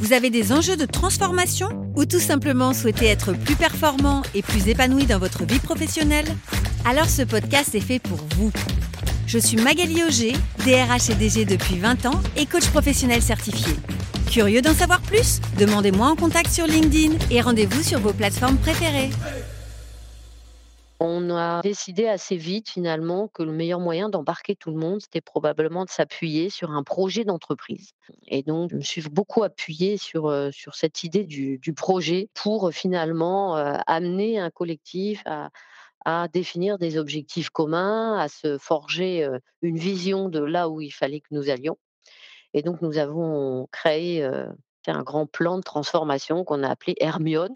vous avez des enjeux de transformation ou tout simplement souhaitez être plus performant et plus épanoui dans votre vie professionnelle? Alors ce podcast est fait pour vous. Je suis Magali Auger, DRH et DG depuis 20 ans et coach professionnel certifié. Curieux d'en savoir plus? Demandez-moi en contact sur LinkedIn et rendez-vous sur vos plateformes préférées. On a décidé assez vite finalement que le meilleur moyen d'embarquer tout le monde, c'était probablement de s'appuyer sur un projet d'entreprise. Et donc, je me suis beaucoup appuyée sur, euh, sur cette idée du, projet pour euh, finalement euh, amener un collectif à, définir des objectifs communs, à se forger une vision de là où il fallait que nous allions. Et donc, nous avons créé un grand plan de transformation qu'on a appelé Hermione.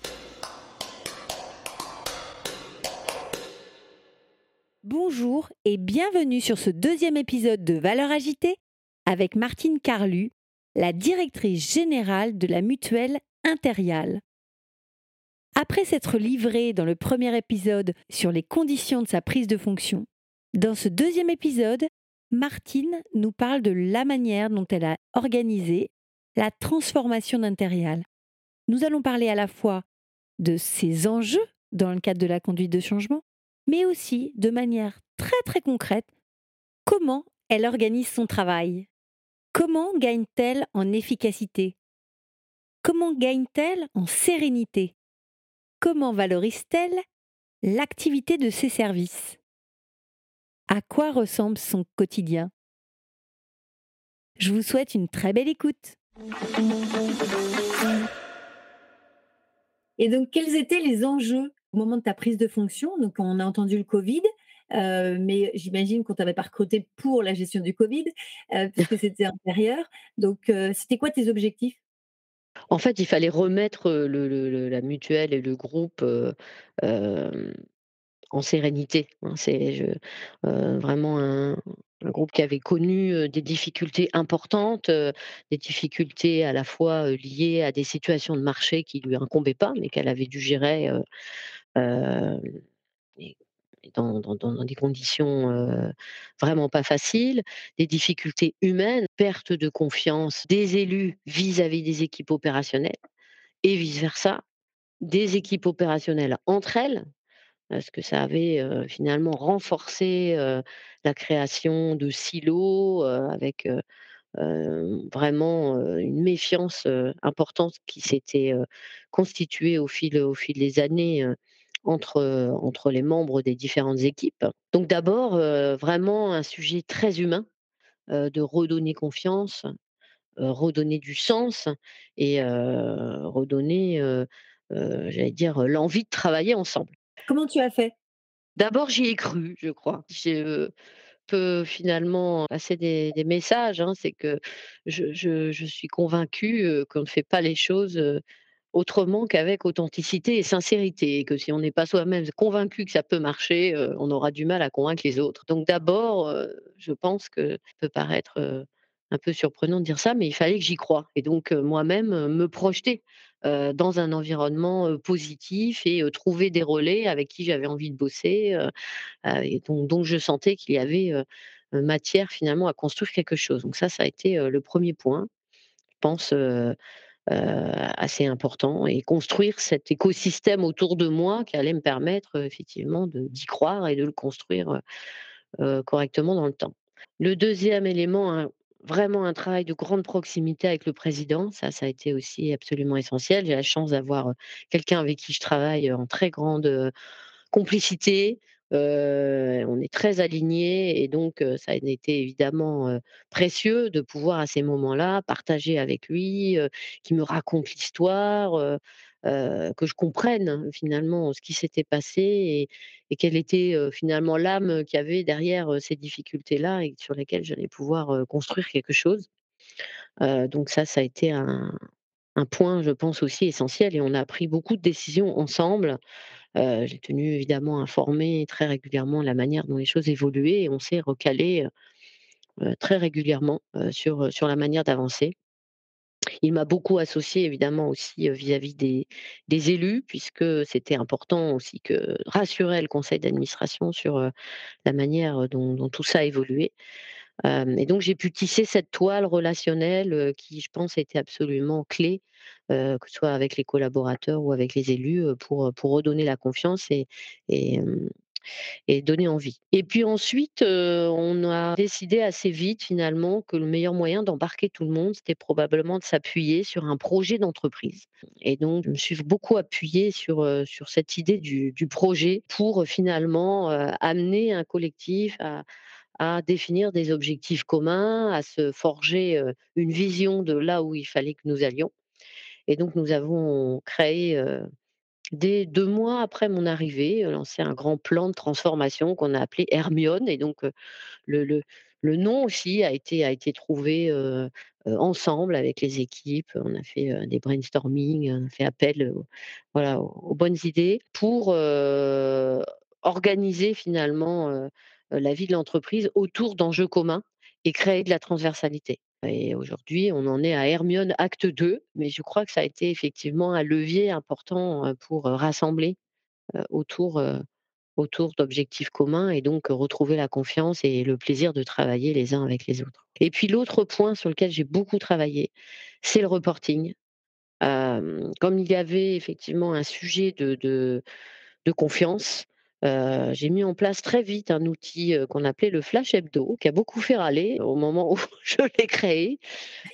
Bonjour et bienvenue sur ce deuxième épisode de Valeurs agitée avec Martine Carlu, la directrice générale de la mutuelle Impériale. Après s'être livrée dans le premier épisode sur les conditions de sa prise de fonction, dans ce deuxième épisode, Martine nous parle de la manière dont elle a organisé la transformation d'Impérial. Nous allons parler à la fois de ses enjeux dans le cadre de la conduite de changement, mais aussi de manière très très concrète comment elle organise son travail. Comment gagne-t-elle en efficacité? Comment gagne-t-elle en sérénité? Comment valorise-t-elle l'activité de ses services? À quoi ressemble son quotidien? Je vous souhaite une très belle écoute. Et donc, quels étaient les enjeux au moment de ta prise de fonction Donc, on a entendu le Covid, euh, mais j'imagine qu'on t'avait pas recruté pour la gestion du Covid, euh, puisque c'était intérieur. Donc, euh, c'était quoi tes objectifs? En fait, il fallait remettre la mutuelle et le groupe en sérénité. hein. C'est vraiment un, groupe qui avait connu des difficultés importantes, des difficultés à la fois liées à des situations de marché qui lui incombaient pas, mais qu'elle avait dû gérer dans, des conditions vraiment pas faciles, des difficultés humaines, perte de confiance des élus vis-à-vis des équipes opérationnelles et vice-versa, des équipes opérationnelles entre elles, parce que ça avait finalement renforcé la création de silos avec vraiment une méfiance importante qui s'était constituée au fil, au fil des années entre, euh, entre les membres des différentes équipes. Donc d'abord, euh, vraiment un sujet très humain euh, de redonner confiance, euh, redonner du sens et redonner, j'allais dire, l'envie de travailler ensemble. Comment tu as fait? D'abord, j'y ai cru, je crois. Je euh, peux finalement passer des des messages, hein. C'est que je je je suis convaincue, qu'on ne fait pas les choses, autrement qu'avec authenticité et sincérité et que si on n'est pas soi-même convaincu que ça peut marcher, heu, on aura du mal à convaincre les autres. Donc d'abord, heu, je pense que ça peut paraître, heu, un peu surprenant de dire ça, mais il fallait que j'y croie et donc moi-même, me projeter, dans un environnement, positif et trouver des relais avec qui j'avais envie de bosser, et dont dont je sentais qu'il y avait, matière finalement à construire quelque chose. Donc ça, ça a été, le premier point, je pense, assez important et construire cet écosystème autour de moi qui allait me permettre, heu, effectivement d'y croire et de le construire, heu, correctement dans le temps. Le deuxième élément, vraiment un travail de grande proximité avec le président, ça, ça a été aussi absolument essentiel. J'ai la chance d'avoir, quelqu'un avec qui je travaille, en très grande, complicité, heu, on est très alignés et donc ça a été évidemment, précieux de pouvoir à ces moments-là partager avec lui, qu'il me raconte l'histoire, que je comprenne finalement ce qui s'était passé et et quelle était, finalement l'âme qu'il y avait derrière, ces difficultés-là et sur lesquelles j'allais pouvoir, construire quelque chose. Donc ça, ça a été un un point, je pense aussi essentiel et on a pris beaucoup de décisions ensemble Heu, j'ai tenu évidemment informer très régulièrement la manière dont les choses évoluaient et on s'est recalé, heu heu, très régulièrement, sur, la manière d'avancer. Il m'a beaucoup associée évidemment aussi, vis-à-vis des élus puisque c'était important aussi que rassurer le conseil d'administration sur, la manière, dont dont tout ça a et donc j'ai pu tisser cette toile relationnelle, qui je pense était absolument clé, que ce soit avec les collaborateurs ou avec les élus, pour, redonner la confiance et donner envie. Et puis ensuite, on a décidé assez vite finalement que le meilleur moyen d'embarquer tout le monde, c'était probablement de s'appuyer sur un projet d'entreprise. Et donc je me suis beaucoup appuyée sur, cette idée du projet pour, finalement, amener un collectif à à définir des objectifs communs, à se forger, une vision de là où il fallait que nous allions. Et donc nous avons créé, dès 2 mois après mon arrivée, lancé un grand plan de transformation qu'on a appelé Hermione et donc, le le le nom aussi a été a été trouvé, ensemble avec les équipes. On a fait, des brainstorming, on a fait appel, voilà, aux bonnes idées pour, organiser finalement, la vie de l'entreprise autour d'enjeux communs et créer de la transversalité. Et aujourd'hui, on en est à Hermione acte 2, mais je crois que ça a été effectivement un levier important, heu, pour, heu, rassembler, autour, autour d'objectifs communs et donc, retrouver la confiance et le plaisir de travailler les uns avec les autres. Et puis l'autre point sur lequel j'ai beaucoup travaillé, c'est le reporting. Comme il y avait effectivement un sujet de de confiance, heu, j'ai mis en place très vite un outil, heu, qu'on appelait le flash hebdo, qui a beaucoup fait râler au moment où je l'ai créé,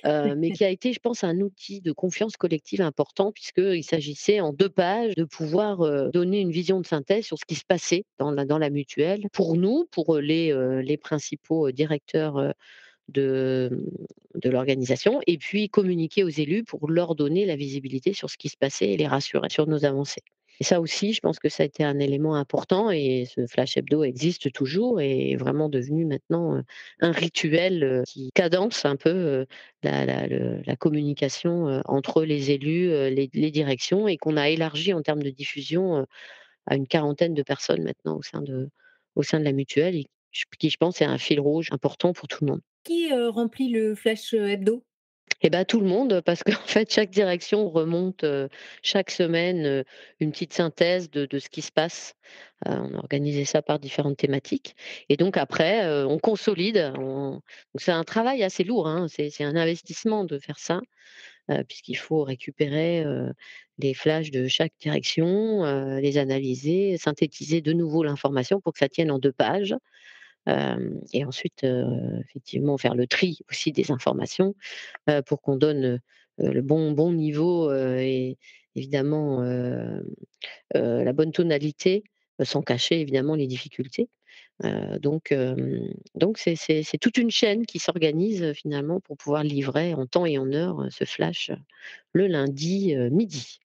heu, mais qui a été, je pense, un outil de confiance collective important puisqu'il s'agissait en 2 pages de pouvoir, donner une vision de synthèse sur ce qui se passait dans la mutuelle. Pour nous, pour, les, principaux, directeurs, de l'organisation et puis communiquer aux élus pour leur donner la visibilité sur ce qui se passait et les rassurer sur nos avancées. Et ça aussi, je pense que ça a été un élément important et ce flash hebdo existe toujours et est vraiment devenu maintenant, un rituel, qui cadence un peu, la communication, entre les élus, les directions et qu'on a élargi en termes de diffusion, à une quarantaine de personnes maintenant au sein de au sein de la mutuelle et qui je pense est un fil rouge important pour tout le monde. Qui, remplit le flash, hebdo? Et bah, tout le monde, parce qu'en fait, chaque direction remonte, chaque semaine, une petite synthèse de de ce qui se passe. On a organisé ça par différentes thématiques et donc après, on consolide, c'est un travail assez lourd, hein, c'est un investissement de faire ça, puisqu'il faut récupérer, les flashs de chaque direction, les analyser, synthétiser de nouveau l'information pour que ça tienne en 2 pages. Et ensuite, effectivement faire le tri aussi des informations, pour qu'on donne, le bon bon niveau, et évidemment, la bonne tonalité, sans cacher évidemment les difficultés. Donc donc c'est c'est c'est toute une chaîne qui s'organise, finalement pour pouvoir livrer en temps et en heure, heu, ce flash, le lundi, midi.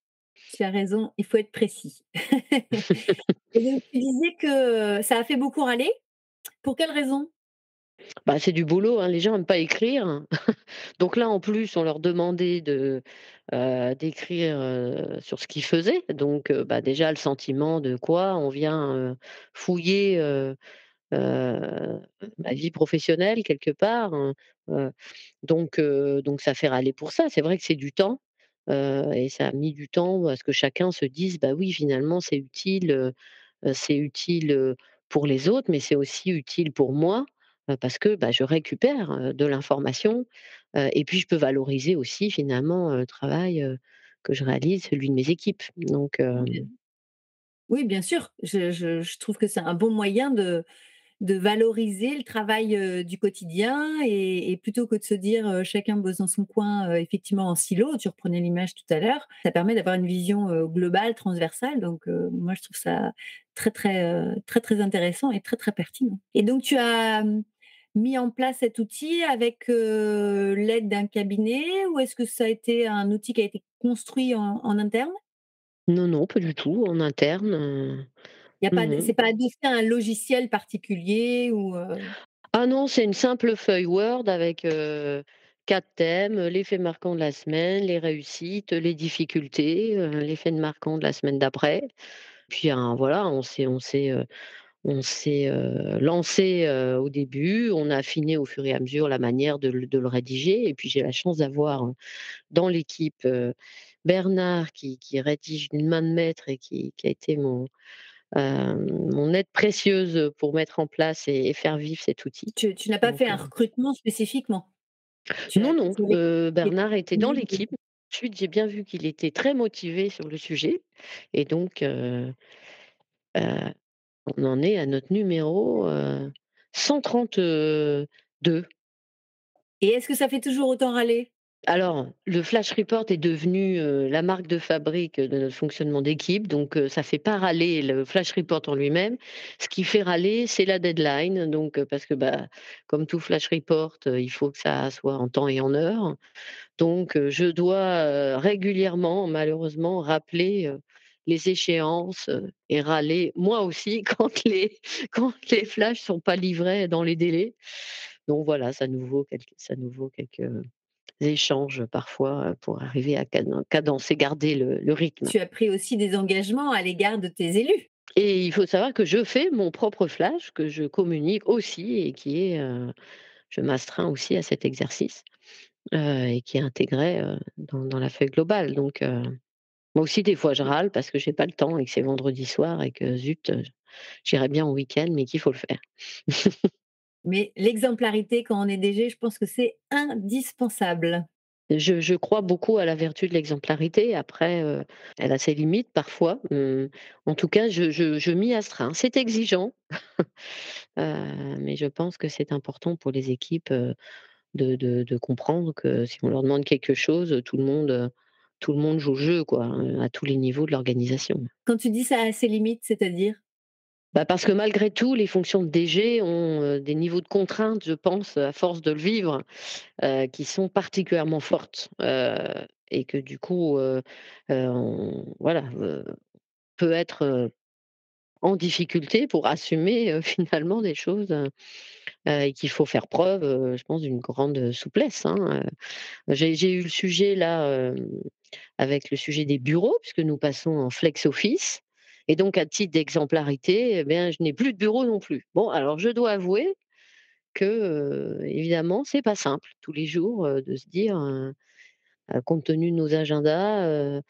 Tu as raison, il faut être précis. Et donc tu disais que, ça a fait beaucoup râler. Pour quelle raison? Bah, c'est du boulot, hein, les gens aiment pas écrire. Donc là, en plus, on leur demandait de, d'écrire, sur ce qu'ils faisaient. Donc, bah, déjà le sentiment de quoi? On vient, fouiller, ma vie professionnelle quelque part, hein, donc donc ça fait râler pour ça. C'est vrai que c'est du temps, et ça a mis du temps à ce que chacun se dise: «Bah oui, finalement, c'est utile, c'est utile, pour les autres, mais c'est aussi utile pour moi, parce que, bah, je récupère, de l'information, et puis je peux valoriser aussi finalement, le travail, que je réalise, celui de mes équipes». Donc Oui, bien sûr. Je je je trouve que c'est un bon moyen de de valoriser le travail, du quotidien et plutôt que de se dire, chacun bosse dans son coin, effectivement en silo, tu reprenais l'image tout à l'heure, ça permet d'avoir une vision, globale, transversale donc moi je trouve ça très, très, très, très intéressant et très, très pertinent. Et donc tu as, mis en place cet outil avec, l'aide d'un cabinet ou est-ce que ça a été un outil qui a été construit en interne? non, non, pas du tout, en interne, Il a pas pas adossé à un logiciel particulier ou? Ah non, c'est une simple feuille Word avec, 4 thèmes, les faits marquants de la semaine, les réussites, les difficultés, heu, les faits marquants de la semaine d'après. Puis un voilà, on s'est on s'est, heu, on s'est, heu, lancé, au début, on a affiné au fur et à mesure la manière de le de le rédiger et puis j'ai la chance d'avoir, heu, dans l'équipe, Bernard qui qui rédige d'une main de maître et qui qui a été mon, mon aide précieuse, pour mettre en place et et faire vivre cet outil. Tu tu n'as pas Donc fait un recrutement spécifiquement? Tu non, non, Bernard était dans l'équipe. Ensuite, j'ai bien vu qu'il était très motivé sur le sujet et donc on en est à notre numéro, heu, 132. et est-ce que ça fait toujours autant râler? Alors, le flash report est devenu, la marque de fabrique de notre fonctionnement d'équipe, donc heu, ça fait pas râler le flash report en lui-même. Ce qui fait râler, c'est la deadline, donc parce que, bah, comme tout flash report, il faut que ça soit en temps et en heure. Donc je dois, régulièrement, malheureusement, rappeler, les échéances, et râler moi aussi quand les quand les flashs sont pas livrés dans les délais. Donc voilà, ça nous ça nous vaut quelques échanges parfois, heu, pour arriver à caden cadencer, garder le le rythme. Tu as pris aussi des engagements à l'égard de tes élus? Et il faut savoir que je fais mon propre flash, que je communique aussi et qui est, heu, je m'astreins aussi à cet exercice, heu et qui est intégré, dans dans la feuille globale. Donc moi aussi des fois je râle parce que j'ai pas le temps et que c'est vendredi soir et que zut, heu, j'irais bien en week-end mais qu'il faut le faire. Mais l'exemplarité quand on est DG, je pense que c'est indispensable. Je je crois beaucoup à la vertu de l'exemplarité. Après, heu, elle a ses limites parfois. Mmh, en tout cas, je je je m'y astreins. C'est exigeant, heu, mais je pense que c'est important pour les équipes, heu, de de de comprendre que si on leur demande quelque chose, tout le monde, tout le monde joue le jeu quoi, heu, à tous les niveaux de l'organisation. Quand tu dis ça a ses limites, c'est-à-dire? Bah, parce que malgré tout, les fonctions de DG ont, heu, des niveaux de contraintes, je pense, à force de le vivre, heu, qui sont particulièrement fortes, heu et que du coup, on voilà, peut être, en difficulté pour assumer, finalement des choses, et qu'il faut faire preuve, je pense d'une grande souplesse, hein. J'ai eu le sujet là, avec le sujet des bureaux, puisque nous passons en flex office et donc à titre d'exemplarité, eh je n'ai plus de bureau non plus. Bon, alors je dois avouer que, heu, évidemment, c'est pas simple tous les jours, de se dire, heu, compte tenu de nos agendas,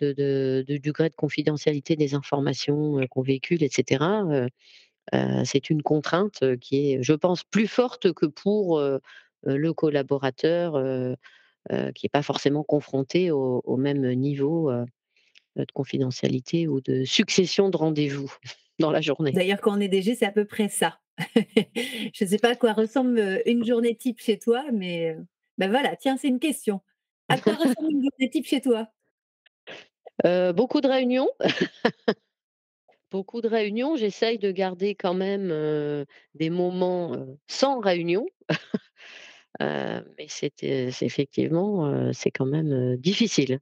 de du degré de confidentialité des informations, qu'on véhicule et cetera, heu heu, c'est une contrainte, qui est, je pense, plus forte que pour, le collaborateur, qui est pas forcément confronté au même niveau, de confidentialité ou de succession de rendez-vous dans la journée. D'ailleurs, quand on est DG, c'est à peu près ça. Je ne sais pas à quoi ressemble, une journée type chez toi, mais, bah, voilà, tiens, c'est une question. À quoi ressemble une journée type chez toi? Beaucoup de réunions, beaucoup de réunions. J'essaye de garder quand même, des moments, sans réunion, mais c'est effectivement, c'est quand même, difficile.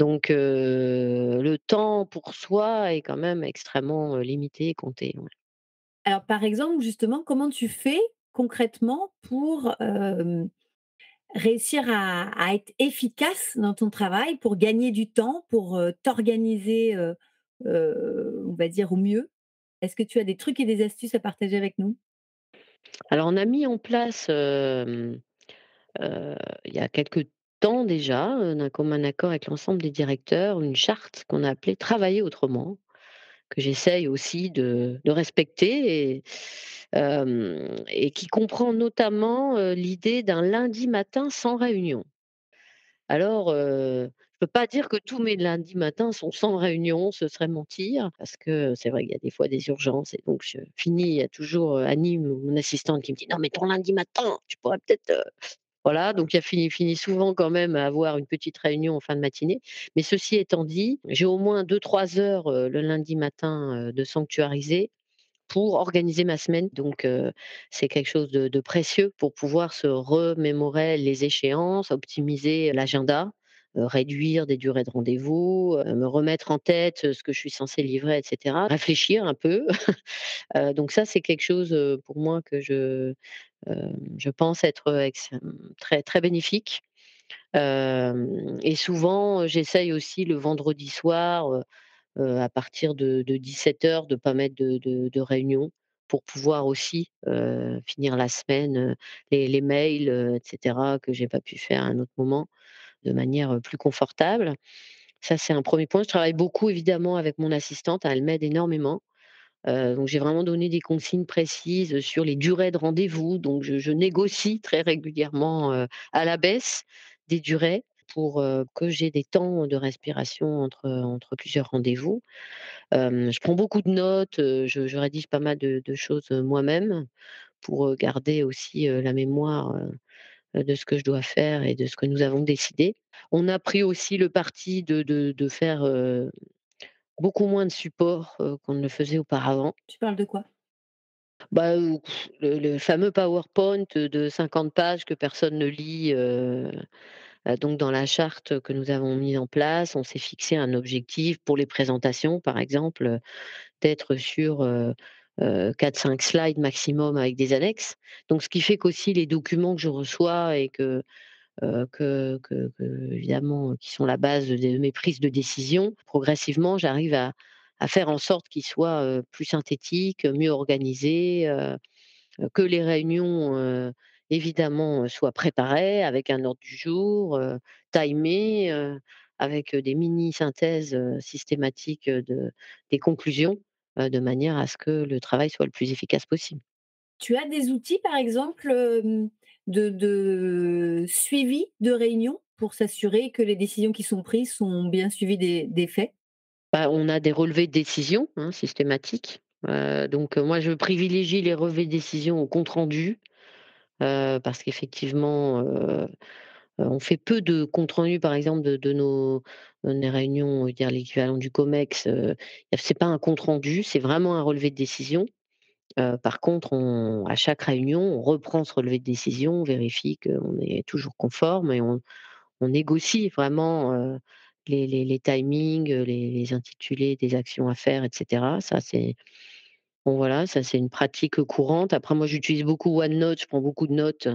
Donc le temps pour soi est quand même extrêmement, limité et compté, ouais. Alors, par exemple, justement, comment tu fais concrètement pour, réussir à à être efficace dans ton travail, pour gagner du temps, pour, t'organiser, on va dire au mieux? Est-ce que tu as des trucs et des astuces à partager avec nous? Alors on a mis en place, il y a quelque temps déjà, heu, d'un commun accord avec l'ensemble des directeurs, une charte qu'on a appelée «Travailler autrement». Que j'essaye aussi de respecter et qui comprend notamment, l'idée d'un lundi matin sans réunion. Alors, je peux pas dire que tous mes lundis matins sont sans réunion, ce serait mentir, parce que c'est vrai qu'il y a des fois des urgences et donc je finis il y a toujours, Annie, mon assistante qui me dit: «Non mais ton lundi matin, tu pourrais peut-être, heu» voilà, donc il a fini finit souvent quand même à avoir une petite réunion en fin de matinée. Mais ceci étant dit, j'ai au moins deux trois heures, heu, le lundi matin, de sanctuariser pour organiser ma semaine. Donc c'est quelque chose de précieux pour pouvoir se remémorer les échéances, optimiser l'agenda, réduire des durées de rendez-vous, heu, me remettre en tête, ce que je suis censée livrer et cetera. Réfléchir un peu. Donc ça, c'est quelque chose, pour moi que je, pense être, ex très très bénéfique. Et souvent, j'essaye aussi le vendredi soir, à partir de, 17 heures, de ne pas mettre de, réunion pour pouvoir aussi finir la semaine, les, les, mails, etc., que j'ai pas pu faire à un autre moment, de manière plus confortable. Ça, c'est un premier point. Je travaille beaucoup, évidemment, avec mon assistante. Elle m'aide énormément. donc, j'ai vraiment donné des consignes précises sur les durées de rendez-vous. Donc, je, négocie très régulièrement à la baisse des durées pour que j'ai des temps de respiration entre plusieurs rendez-vous. je prends beaucoup de notes, je, rédige pas mal de, choses moi-même pour garder aussi la mémoire de ce que je dois faire et de ce que nous avons décidé. On a pris aussi le parti de, de, faire beaucoup moins de support qu'on ne le faisait auparavant. Tu parles de quoi? Bah, le, fameux PowerPoint de 50 pages que personne ne lit. donc dans la charte que nous avons mise en place, on s'est fixé un objectif pour les présentations, par exemple, d'être sur 4-5 slides maximum avec des annexes. Donc ce qui fait qu'aussi les documents que je reçois et que que, évidemment, qui sont la base de mes prises de décision, progressivement, j'arrive à, faire en sorte qu'ils soient plus synthétiques, mieux organisés, que les réunions, évidemment, soient préparées avec un ordre du jour, timées, avec des mini-synthèses systématiques de, des conclusions, de manière à ce que le travail soit le plus efficace possible. Tu as des outils, par exemple, de, suivi de réunion pour s'assurer que les décisions qui sont prises sont bien suivies des, faits? Bah, On a des relevés de décision hein, systématiques. donc moi, je privilégie les relevés de décision au compte rendu parce qu'effectivement, on fait peu de compte rendu, par exemple, de, nos, réunions, dire l'équivalent du COMEX. Ce c'est pas un compte rendu, c'est vraiment un relevé de décision par contre, à chaque réunion, on reprend ce relevé de décision, on vérifie qu'on est toujours conforme et on, négocie vraiment les, timings, les, intitulés des actions à faire, etc. Ça, c'est voilà, ça c'est une pratique courante. Après, moi, j'utilise beaucoup OneNote, je prends beaucoup de notes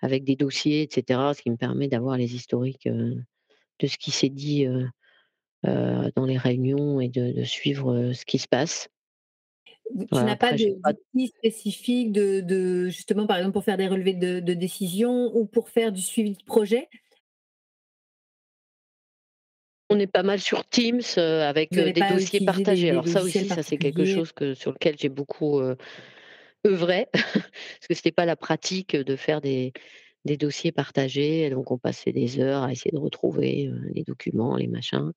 avec des dossiers, etc. Ce qui me permet d'avoir les historiques de ce qui s'est dit dans les réunions et de suivre ce qui se passe. Tu n'as pas d'outils spécifiques de, justement, par exemple, pour faire des relevés de, de décision ou pour faire du suivi de projet? On est pas mal sur Teams avec des dossiers partagés. Alors ça aussi, ça c'est quelque chose que, sur lequel j'ai beaucoup œuvré, parce que ce n'était pas la pratique de faire des, dossiers partagés. Donc on passait des heures à essayer de retrouver les documents, les machins.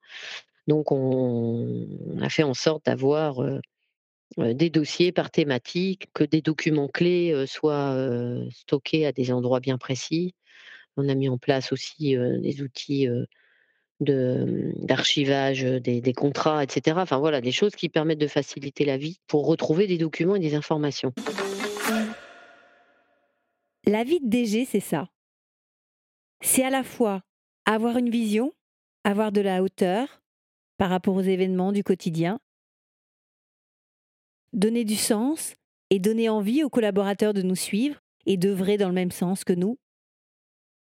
Donc on, on a fait en sorte d'avoir des dossiers par thématique, que des documents clés soient stockés à des endroits bien précis. On a mis en place aussi des outils mmh, d'archivage des, contrats, etc. Enfin voilà, des choses qui permettent de faciliter la vie pour retrouver des documents et des informations. La vie de DG, c'est ça. C'est à la fois avoir une vision, avoir de la hauteur par rapport aux événements du quotidien, donner du sens et donner envie aux collaborateurs de nous suivre et d'œuvrer dans le même sens que nous.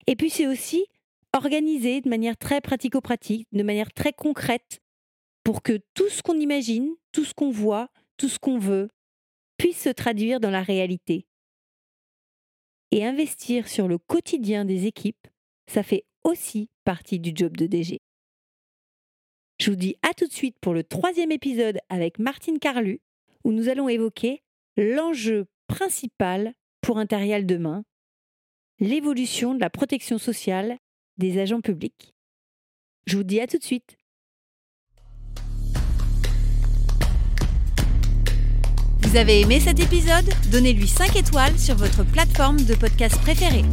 Et puis c'est aussi organiser de manière très pratico-pratique, de manière très concrète, pour que tout ce qu'on imagine, tout ce qu'on voit, tout ce qu'on veut, puisse se traduire dans la réalité. Et investir sur le quotidien des équipes, ça fait aussi partie du job de DG. Je vous dis à tout de suite pour le troisième épisode avec Martine Carlu, où nous allons évoquer l'enjeu principal pour Intérial demain, l'évolution de la protection sociale des agents publics. Je vous dis à tout de suite. Vous avez aimé cet épisode? Donnez-lui 5 étoiles sur votre plateforme de podcast préférée.